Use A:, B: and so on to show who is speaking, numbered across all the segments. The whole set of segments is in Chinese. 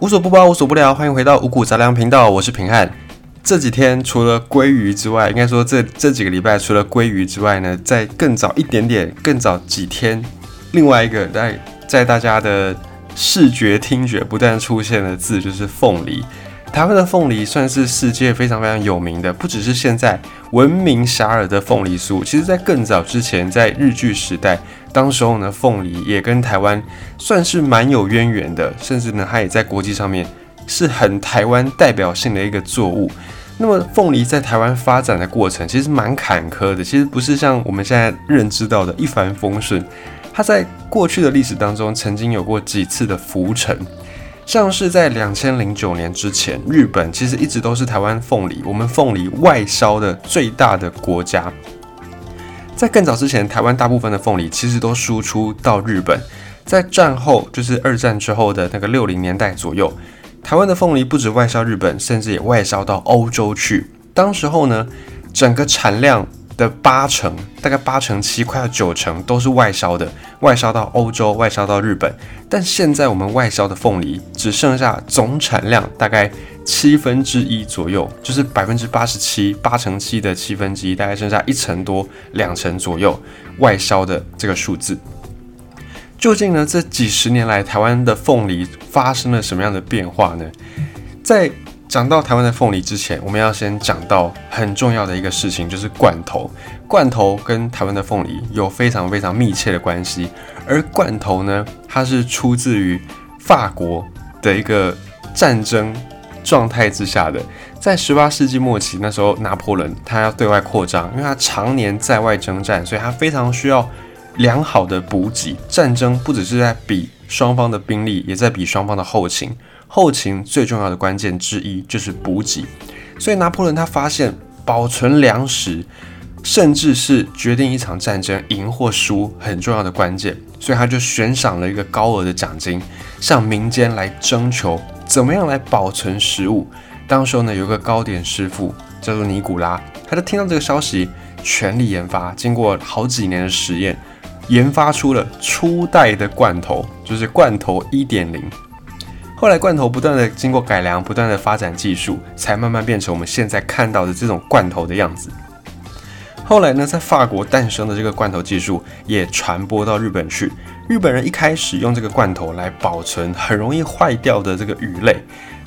A: 无所不包，无所不聊，欢迎回到五谷杂粮频道，我是平汉。这几天除了鲑鱼之外，应该说这这几个礼拜除了鲑鱼之外呢，在更早一点点，更早几天，另外一个在在大家的视觉听觉不断出现的字就是凤梨。台湾的凤梨算是世界非常非常有名的，不只是现在闻名遐迩的凤梨酥，其实在更早之前，在日剧时代，当时候呢，凤梨也跟台湾算是蛮有渊源的，甚至呢，它也在国际上面是很台湾代表性的一个作物。那么，凤梨在台湾发展的过程其实蛮坎坷的，其实不是像我们现在认知到的一帆风顺，它在过去的历史当中曾经有过几次的浮沉。像是在两千零九年之前，日本其实一直都是台湾凤梨，我们凤梨外销的最大的国家。在更早之前，台湾大部分的凤梨其实都输出到日本。在战后，就是二战之后的那个六零年代左右，台湾的凤梨不止外销日本，甚至也外销到欧洲去。当时候呢，整个产量。的八成，大概八成七，快要九成都是外销的，外销到欧洲，外销到日本。但现在我们外销的凤梨只剩下总产量大概七分之一左右，就是百分之八十七，八成七的七分之一，大概剩下一成多、两成左右外销的这个数字。究竟呢？这几十年来，台湾的凤梨发生了什么样的变化呢？在讲到台湾的凤梨之前，我们要先讲到很重要的一个事情，就是罐头。罐头跟台湾的凤梨有非常非常密切的关系。而罐头呢，它是出自于法国的一个战争状态之下的。在十八世纪末期，那时候拿破仑他要对外扩张，因为他常年在外征战，所以他非常需要良好的补给。战争不只是在比双方的兵力，也在比双方的后勤。后勤最重要的关键之一就是补给，所以拿破仑他发现保存粮食，甚至是决定一场战争赢或输很重要的关键，所以他就悬赏了一个高额的奖金，向民间来征求怎么样来保存食物。当时候呢，有个糕点师傅叫做尼古拉，他就听到这个消息，全力研发，经过好几年的实验，研发出了初代的罐头，就是罐头一点零。后来罐头不断的经过改良，不断的发展技术，才慢慢变成我们现在看到的这种罐头的样子。后来呢，在法国诞生的这个罐头技术也传播到日本去。日本人一开始用这个罐头来保存很容易坏掉的这个鱼类，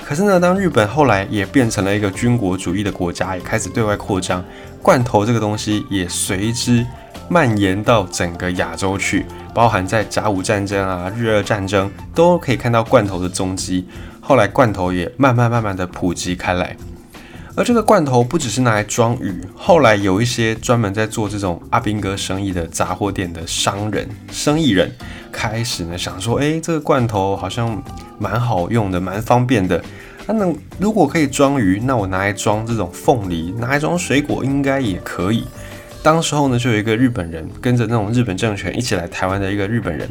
A: 可是呢，当日本后来也变成了一个军国主义的国家，也开始对外扩张，罐头这个东西也随之。蔓延到整个亚洲去，包含在甲午战争啊、日俄战争，都可以看到罐头的踪迹。后来罐头也慢慢慢慢的普及开来。而这个罐头不只是拿来装鱼，后来有一些专门在做这种阿兵哥生意的杂货店的商人、生意人，开始呢想说，哎，这个罐头好像蛮好用的，蛮方便的。那如果可以装鱼，那我拿来装这种凤梨，拿来装水果，应该也可以。当时候呢，就有一个日本人跟着那种日本政权一起来台湾的一个日本人，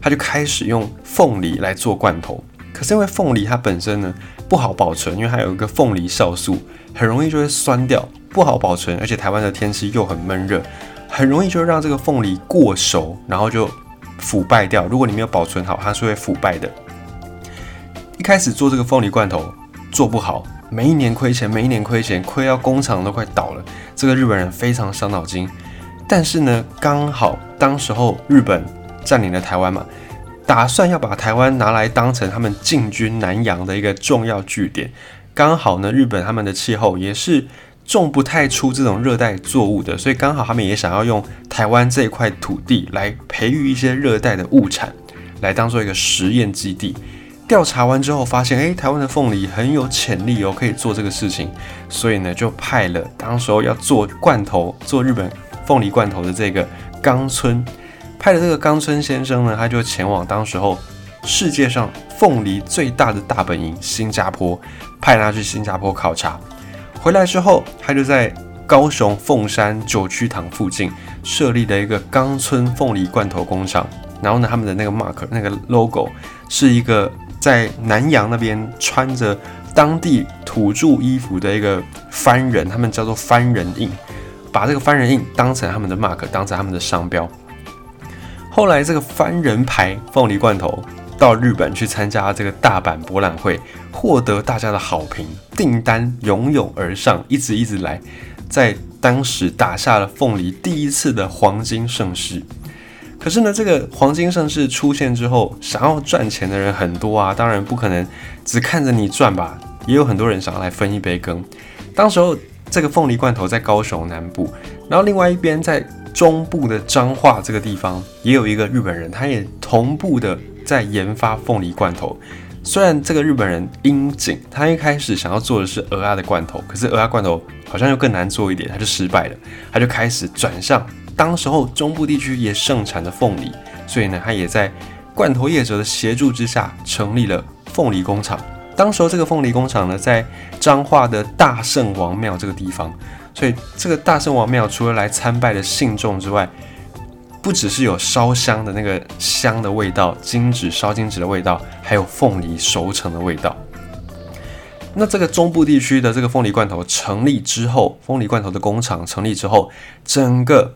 A: 他就开始用凤梨来做罐头。可是因为凤梨它本身呢不好保存，因为它有一个凤梨酵素，很容易就会酸掉，不好保存。而且台湾的天气又很闷热，很容易就让这个凤梨过熟，然后就腐败掉。如果你没有保存好，它是会腐败的。一开始做这个凤梨罐头做不好。每一年亏钱，每一年亏钱，亏到工厂都快倒了。这个日本人非常伤脑筋。但是呢，刚好当时候日本占领了台湾嘛，打算要把台湾拿来当成他们进军南洋的一个重要据点。刚好呢，日本他们的气候也是种不太出这种热带作物的，所以刚好他们也想要用台湾这一块土地来培育一些热带的物产，来当做一个实验基地。调查完之后发现，哎，台湾的凤梨很有潜力哦，可以做这个事情，所以呢，就派了当时候要做罐头、做日本凤梨罐头的这个冈村，派了这个冈村先生呢，他就前往当时候世界上凤梨最大的大本营新加坡，派他去新加坡考察。回来之后，他就在高雄凤山九曲堂附近设立了一个冈村凤梨罐头工厂，然后呢，他们的那个 mark 那个 logo 是一个。在南洋那边穿着当地土著衣服的一个番人，他们叫做番人印，把这个番人印当成他们的 mark，当成他们的商标。后来这个番人牌凤梨罐头到日本去参加这个大阪博览会，获得大家的好评，订单涌涌而上，一直一直来，在当时打下了凤梨第一次的黄金盛世。可是呢，这个黄金盛世出现之后，想要赚钱的人很多啊，当然不可能只看着你赚吧，也有很多人想要来分一杯羹。当时候这个凤梨罐头在高雄南部，然后另外一边在中部的彰化这个地方，也有一个日本人，他也同步的在研发凤梨罐头。虽然这个日本人樱井，他一开始想要做的是鹅鸭的罐头，可是鹅鸭罐头好像又更难做一点，他就失败了，他就开始转向。当时候中部地区也盛产的凤梨，所以呢，他也在罐头业者的协助之下成立了凤梨工厂。当时候这个凤梨工厂呢，在彰化的大圣王庙这个地方，所以这个大圣王庙除了来参拜的信众之外，不只是有烧香的那个香的味道，金纸烧金纸的味道，还有凤梨熟成的味道。那这个中部地区的这个凤梨罐头成立之后，凤梨罐头的工厂成立之后，整个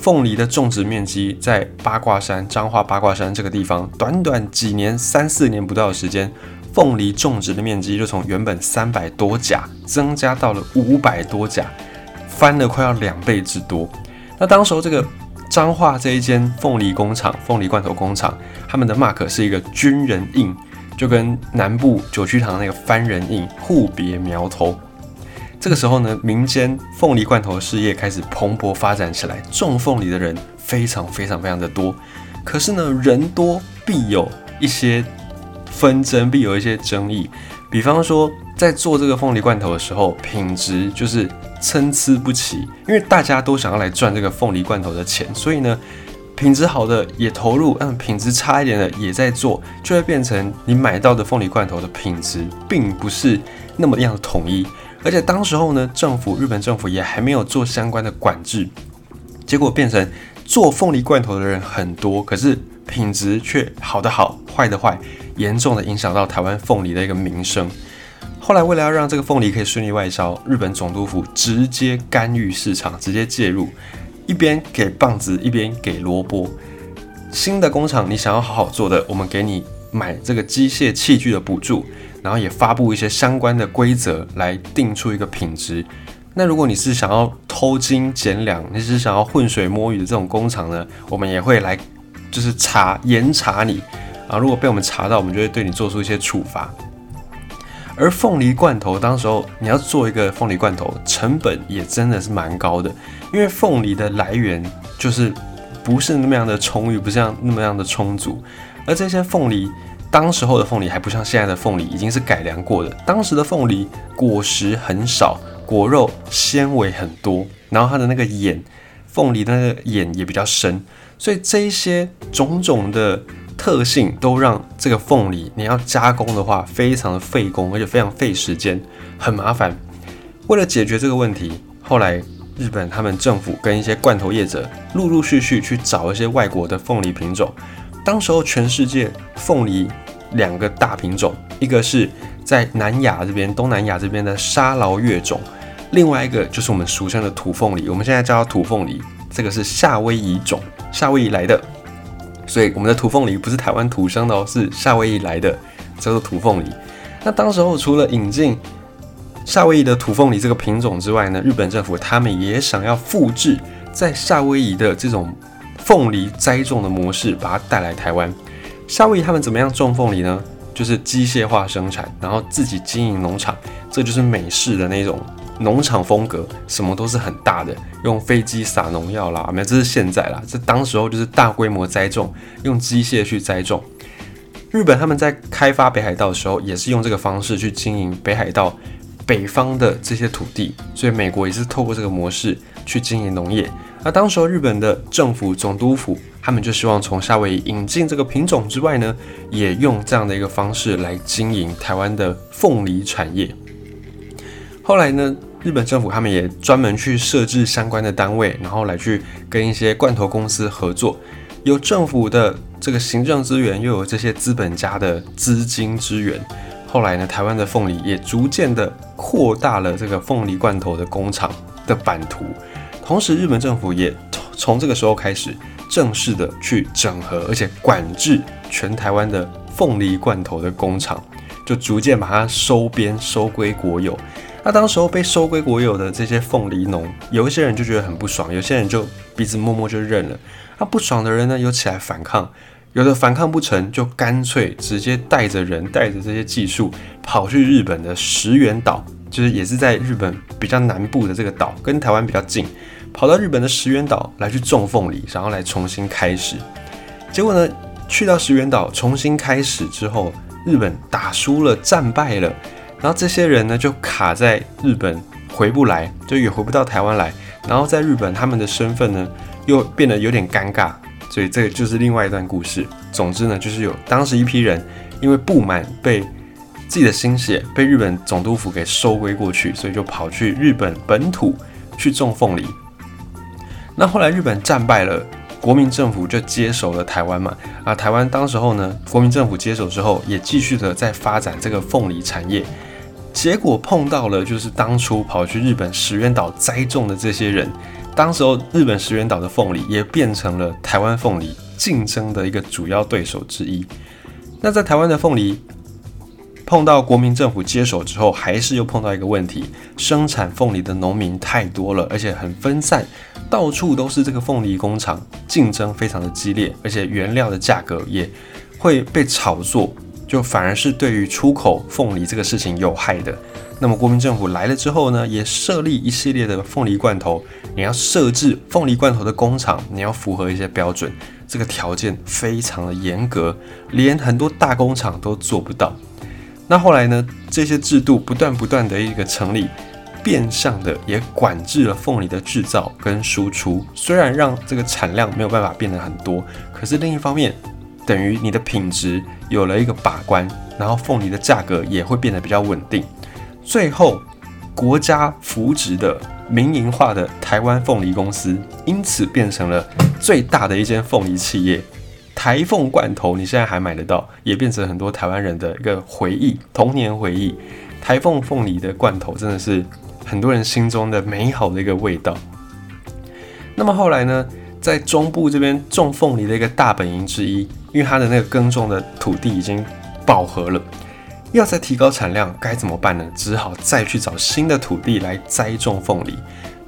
A: 凤梨的种植面积在八卦山彰化八卦山这个地方，短短几年三四年不到的时间，凤梨种植的面积就从原本三百多甲增加到了五百多甲，翻了快要两倍之多。那当时候这个彰化这一间凤梨工厂、凤梨罐头工厂，他们的 mark 是一个军人印。就跟南部九曲堂那个番人印互别苗头，这个时候呢，民间凤梨罐头事业开始蓬勃发展起来，种凤梨的人非常非常非常的多。可是呢，人多必有一些纷争，必有一些争议。比方说，在做这个凤梨罐头的时候，品质就是参差不齐，因为大家都想要来赚这个凤梨罐头的钱，所以呢。品质好的也投入，嗯，品质差一点的也在做，就会变成你买到的凤梨罐头的品质并不是那么样的统一。而且当时候呢，政府日本政府也还没有做相关的管制，结果变成做凤梨罐头的人很多，可是品质却好的好，坏的坏，严重的影响到台湾凤梨的一个名声。后来为了要让这个凤梨可以顺利外销，日本总督府直接干预市场，直接介入。一边给棒子，一边给萝卜。新的工厂，你想要好好做的，我们给你买这个机械器具的补助，然后也发布一些相关的规则来定出一个品质。那如果你是想要偷斤减两，你是想要浑水摸鱼的这种工厂呢，我们也会来就是查严查你啊。如果被我们查到，我们就会对你做出一些处罚。而凤梨罐头，当时候你要做一个凤梨罐头，成本也真的是蛮高的，因为凤梨的来源就是不是那么样的充裕，不像那么样的充足。而这些凤梨，当时候的凤梨还不像现在的凤梨，已经是改良过的。当时的凤梨果实很少，果肉纤维很多，然后它的那个眼，凤梨的那个眼也比较深，所以这一些种种的。特性都让这个凤梨，你要加工的话，非常的费工，而且非常费时间，很麻烦。为了解决这个问题，后来日本他们政府跟一些罐头业者陆陆续续去找一些外国的凤梨品种。当时候全世界凤梨两个大品种，一个是在南亚这边、东南亚这边的沙劳越种，另外一个就是我们俗称的土凤梨，我们现在叫它土凤梨，这个是夏威夷种，夏威夷来的。所以我们的土凤梨不是台湾土生的哦，是夏威夷来的，叫做土凤梨。那当时候除了引进夏威夷的土凤梨这个品种之外呢，日本政府他们也想要复制在夏威夷的这种凤梨栽种的模式，把它带来台湾。夏威夷他们怎么样种凤梨呢？就是机械化生产，然后自己经营农场，这就是美式的那种。农场风格，什么都是很大的，用飞机撒农药啦，没有，这是现在啦。这当时候就是大规模栽种，用机械去栽种。日本他们在开发北海道的时候，也是用这个方式去经营北海道北方的这些土地，所以美国也是透过这个模式去经营农业。那当时候日本的政府总督府，他们就希望从夏威夷引进这个品种之外呢，也用这样的一个方式来经营台湾的凤梨产业。后来呢？日本政府他们也专门去设置相关的单位，然后来去跟一些罐头公司合作，有政府的这个行政资源，又有这些资本家的资金支援。后来呢，台湾的凤梨也逐渐的扩大了这个凤梨罐头的工厂的版图。同时，日本政府也从这个时候开始正式的去整合，而且管制全台湾的凤梨罐头的工厂，就逐渐把它收编收归国有。那当时候被收归国有的这些凤梨农，有一些人就觉得很不爽，有些人就鼻子默默就认了。那不爽的人呢，又起来反抗，有的反抗不成就干脆直接带着人带着这些技术跑去日本的石垣岛，就是也是在日本比较南部的这个岛，跟台湾比较近，跑到日本的石垣岛来去种凤梨，然后来重新开始。结果呢，去到石垣岛重新开始之后，日本打输了，战败了。然后这些人呢，就卡在日本回不来，就也回不到台湾来。然后在日本，他们的身份呢，又变得有点尴尬。所以这个就是另外一段故事。总之呢，就是有当时一批人因为不满被自己的心血被日本总督府给收归过去，所以就跑去日本本土去种凤梨。那后来日本战败了，国民政府就接手了台湾嘛。啊，台湾当时候呢，国民政府接手之后，也继续的在发展这个凤梨产业。结果碰到了，就是当初跑去日本石垣岛栽种的这些人，当时候日本石垣岛的凤梨也变成了台湾凤梨竞争的一个主要对手之一。那在台湾的凤梨碰到国民政府接手之后，还是又碰到一个问题：生产凤梨的农民太多了，而且很分散，到处都是这个凤梨工厂，竞争非常的激烈，而且原料的价格也会被炒作。就反而是对于出口凤梨这个事情有害的。那么国民政府来了之后呢，也设立一系列的凤梨罐头，你要设置凤梨罐头的工厂，你要符合一些标准，这个条件非常的严格，连很多大工厂都做不到。那后来呢，这些制度不断不断的一个成立，变相的也管制了凤梨的制造跟输出。虽然让这个产量没有办法变得很多，可是另一方面。等于你的品质有了一个把关，然后凤梨的价格也会变得比较稳定。最后，国家扶植的民营化的台湾凤梨公司，因此变成了最大的一间凤梨企业。台凤罐头你现在还买得到，也变成很多台湾人的一个回忆，童年回忆。台凤凤梨的罐头真的是很多人心中的美好的一个味道。那么后来呢，在中部这边种凤梨的一个大本营之一。因为它的那个耕种的土地已经饱和了，要再提高产量该怎么办呢？只好再去找新的土地来栽种凤梨。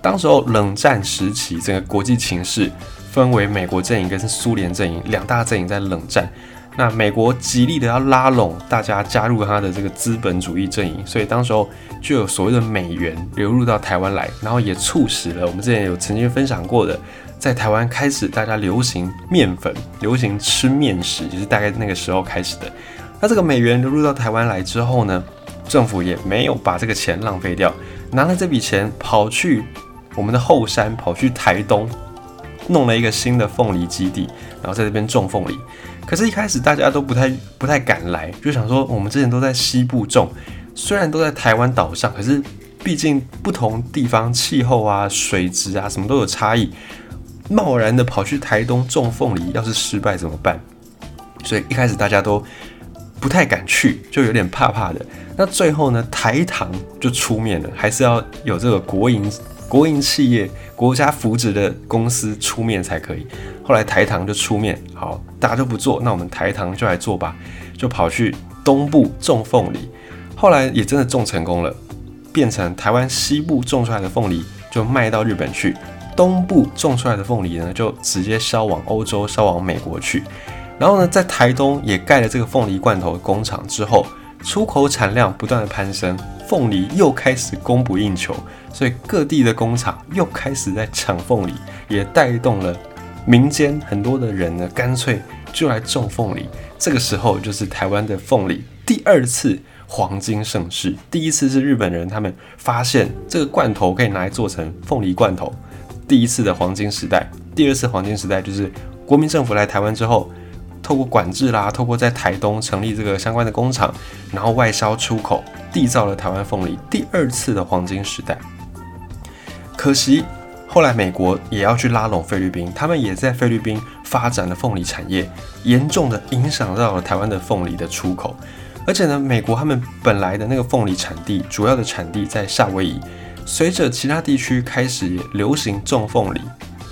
A: 当时候冷战时期，整个国际情势分为美国阵营跟苏联阵营两大阵营在冷战。那美国极力的要拉拢大家加入他的这个资本主义阵营，所以当时候就有所谓的美元流入到台湾来，然后也促使了我们之前有曾经分享过的。在台湾开始，大家流行面粉，流行吃面食，就是大概那个时候开始的。那这个美元流入到台湾来之后呢，政府也没有把这个钱浪费掉，拿了这笔钱跑去我们的后山，跑去台东，弄了一个新的凤梨基地，然后在这边种凤梨。可是，一开始大家都不太不太敢来，就想说，我们之前都在西部种，虽然都在台湾岛上，可是毕竟不同地方气候啊、水质啊，什么都有差异。贸然的跑去台东种凤梨，要是失败怎么办？所以一开始大家都不太敢去，就有点怕怕的。那最后呢，台糖就出面了，还是要有这个国营国营企业、国家扶植的公司出面才可以。后来台糖就出面，好，大家都不做，那我们台糖就来做吧，就跑去东部种凤梨。后来也真的种成功了，变成台湾西部种出来的凤梨就卖到日本去。东部种出来的凤梨呢，就直接销往欧洲、销往美国去。然后呢，在台东也盖了这个凤梨罐头工厂之后，出口产量不断的攀升，凤梨又开始供不应求，所以各地的工厂又开始在抢凤梨，也带动了民间很多的人呢，干脆就来种凤梨。这个时候就是台湾的凤梨第二次黄金盛世。第一次是日本人他们发现这个罐头可以拿来做成凤梨罐头。第一次的黄金时代，第二次黄金时代就是国民政府来台湾之后，透过管制啦，透过在台东成立这个相关的工厂，然后外销出口，缔造了台湾凤梨第二次的黄金时代。可惜后来美国也要去拉拢菲律宾，他们也在菲律宾发展了凤梨产业，严重的影响到了台湾的凤梨的出口。而且呢，美国他们本来的那个凤梨产地，主要的产地在夏威夷。随着其他地区开始流行种凤梨，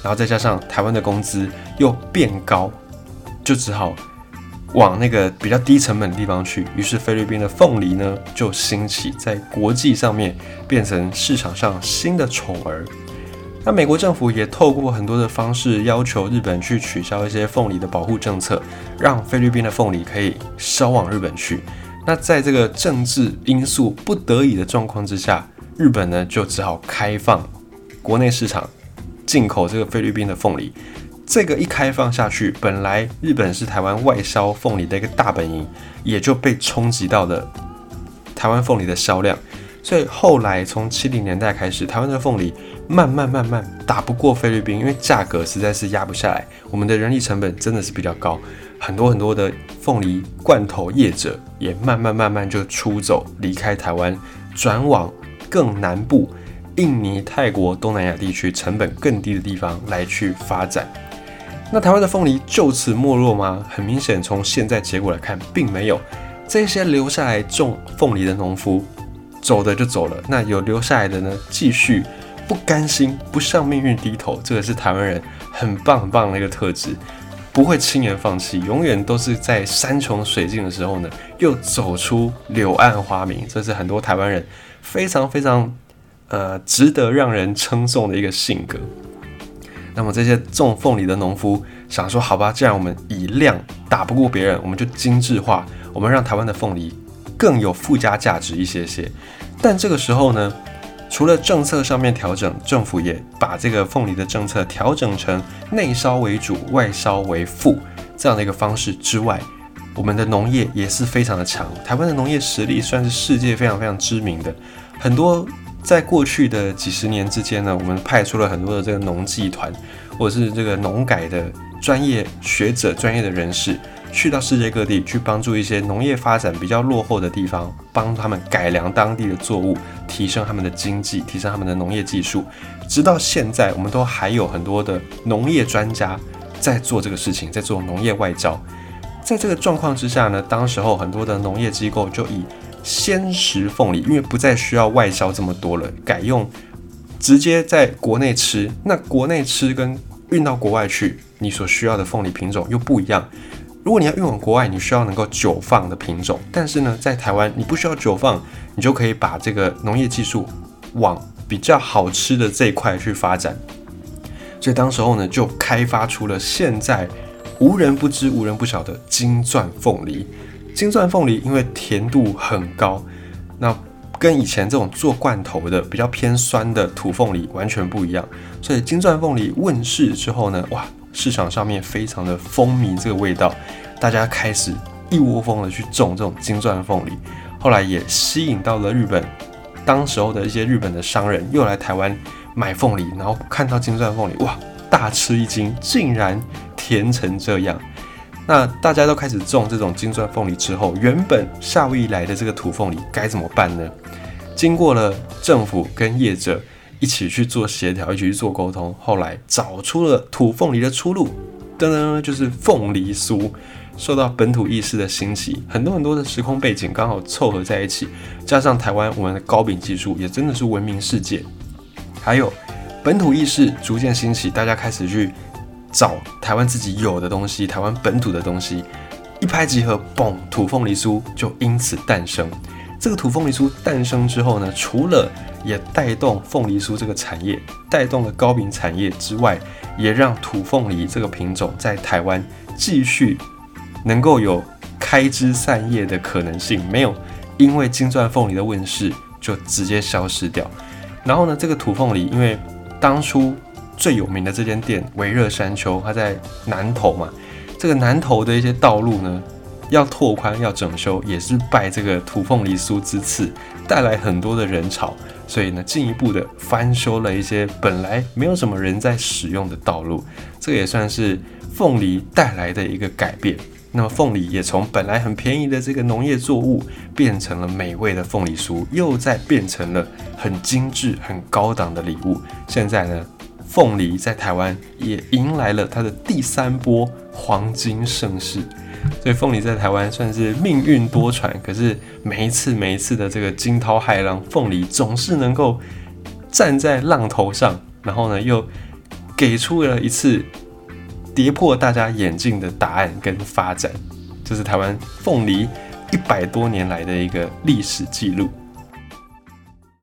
A: 然后再加上台湾的工资又变高，就只好往那个比较低成本的地方去，于是菲律宾的凤梨呢就兴起，在国际上面变成市场上新的宠儿。那美国政府也透过很多的方式要求日本去取消一些凤梨的保护政策，让菲律宾的凤梨可以销往日本去。那在这个政治因素不得已的状况之下，日本呢就只好开放国内市场进口这个菲律宾的凤梨。这个一开放下去，本来日本是台湾外销凤梨的一个大本营，也就被冲击到了台湾凤梨的销量。所以后来从七零年代开始，台湾的凤梨慢慢慢慢打不过菲律宾，因为价格实在是压不下来，我们的人力成本真的是比较高，很多很多的凤梨罐头业者也慢慢慢慢就出走，离开台湾，转往更南部印尼、泰国、东南亚地区成本更低的地方来去发展。那台湾的凤梨就此没落吗？很明显，从现在结果来看，并没有。这些留下来种凤梨的农夫走的就走了，那有留下来的呢？继续不甘心，不向命运低头，这个是台湾人很棒很棒的一个特质，不会轻言放弃，永远都是在山穷水尽的时候呢，又走出柳暗花明。这是很多台湾人非常非常呃值得让人称颂的一个性格。那么这些种凤梨的农夫想说：“好吧，既然我们以量打不过别人，我们就精致化，我们让台湾的凤梨更有附加价值一些些。”但这个时候呢，除了政策上面调整，政府也把这个凤梨的政策调整成内销为主、外销为辅这样的一个方式之外，我们的农业也是非常的强。台湾的农业实力算是世界非常非常知名的，很多。在过去的几十年之间呢，我们派出了很多的这个农技团，或者是这个农改的专业学者、专业的人士，去到世界各地去帮助一些农业发展比较落后的地方，帮他们改良当地的作物，提升他们的经济，提升他们的农业技术。直到现在，我们都还有很多的农业专家在做这个事情，在做农业外交。在这个状况之下呢，当时候很多的农业机构就以鲜食凤梨，因为不再需要外销这么多了，改用直接在国内吃。那国内吃跟运到国外去，你所需要的凤梨品种又不一样。如果你要运往国外，你需要能够久放的品种，但是呢，在台湾你不需要久放，你就可以把这个农业技术往比较好吃的这一块去发展。所以当时候呢，就开发出了现在无人不知、无人不晓的金钻凤梨。金钻凤梨因为甜度很高，那跟以前这种做罐头的比较偏酸的土凤梨完全不一样。所以金钻凤梨问世之后呢，哇，市场上面非常的风靡这个味道，大家开始一窝蜂的去种这种金钻凤梨。后来也吸引到了日本，当时候的一些日本的商人又来台湾买凤梨，然后看到金钻凤梨，哇，大吃一惊，竟然甜成这样。那大家都开始种这种金钻凤梨之后，原本夏威夷来的这个土凤梨该怎么办呢？经过了政府跟业者一起去做协调，一起去做沟通，后来找出了土凤梨的出路，噔噔，就是凤梨酥。受到本土意识的兴起，很多很多的时空背景刚好凑合在一起，加上台湾我们的糕饼技术也真的是闻名世界，还有本土意识逐渐兴起，大家开始去。找台湾自己有的东西，台湾本土的东西，一拍即合，嘣，土凤梨酥就因此诞生。这个土凤梨酥诞生之后呢，除了也带动凤梨酥这个产业，带动了糕饼产业之外，也让土凤梨这个品种在台湾继续能够有开枝散叶的可能性，没有因为金钻凤梨的问世就直接消失掉。然后呢，这个土凤梨因为当初。最有名的这间店维热山丘，它在南投嘛。这个南投的一些道路呢，要拓宽、要整修，也是拜这个土凤梨酥之赐，带来很多的人潮。所以呢，进一步的翻修了一些本来没有什么人在使用的道路。这也算是凤梨带来的一个改变。那么凤梨也从本来很便宜的这个农业作物，变成了美味的凤梨酥，又再变成了很精致、很高档的礼物。现在呢？凤梨在台湾也迎来了它的第三波黄金盛世，所以凤梨在台湾算是命运多舛。可是每一次每一次的这个惊涛骇浪，凤梨总是能够站在浪头上，然后呢又给出了一次跌破大家眼镜的答案跟发展。这是台湾凤梨一百多年来的一个历史记录。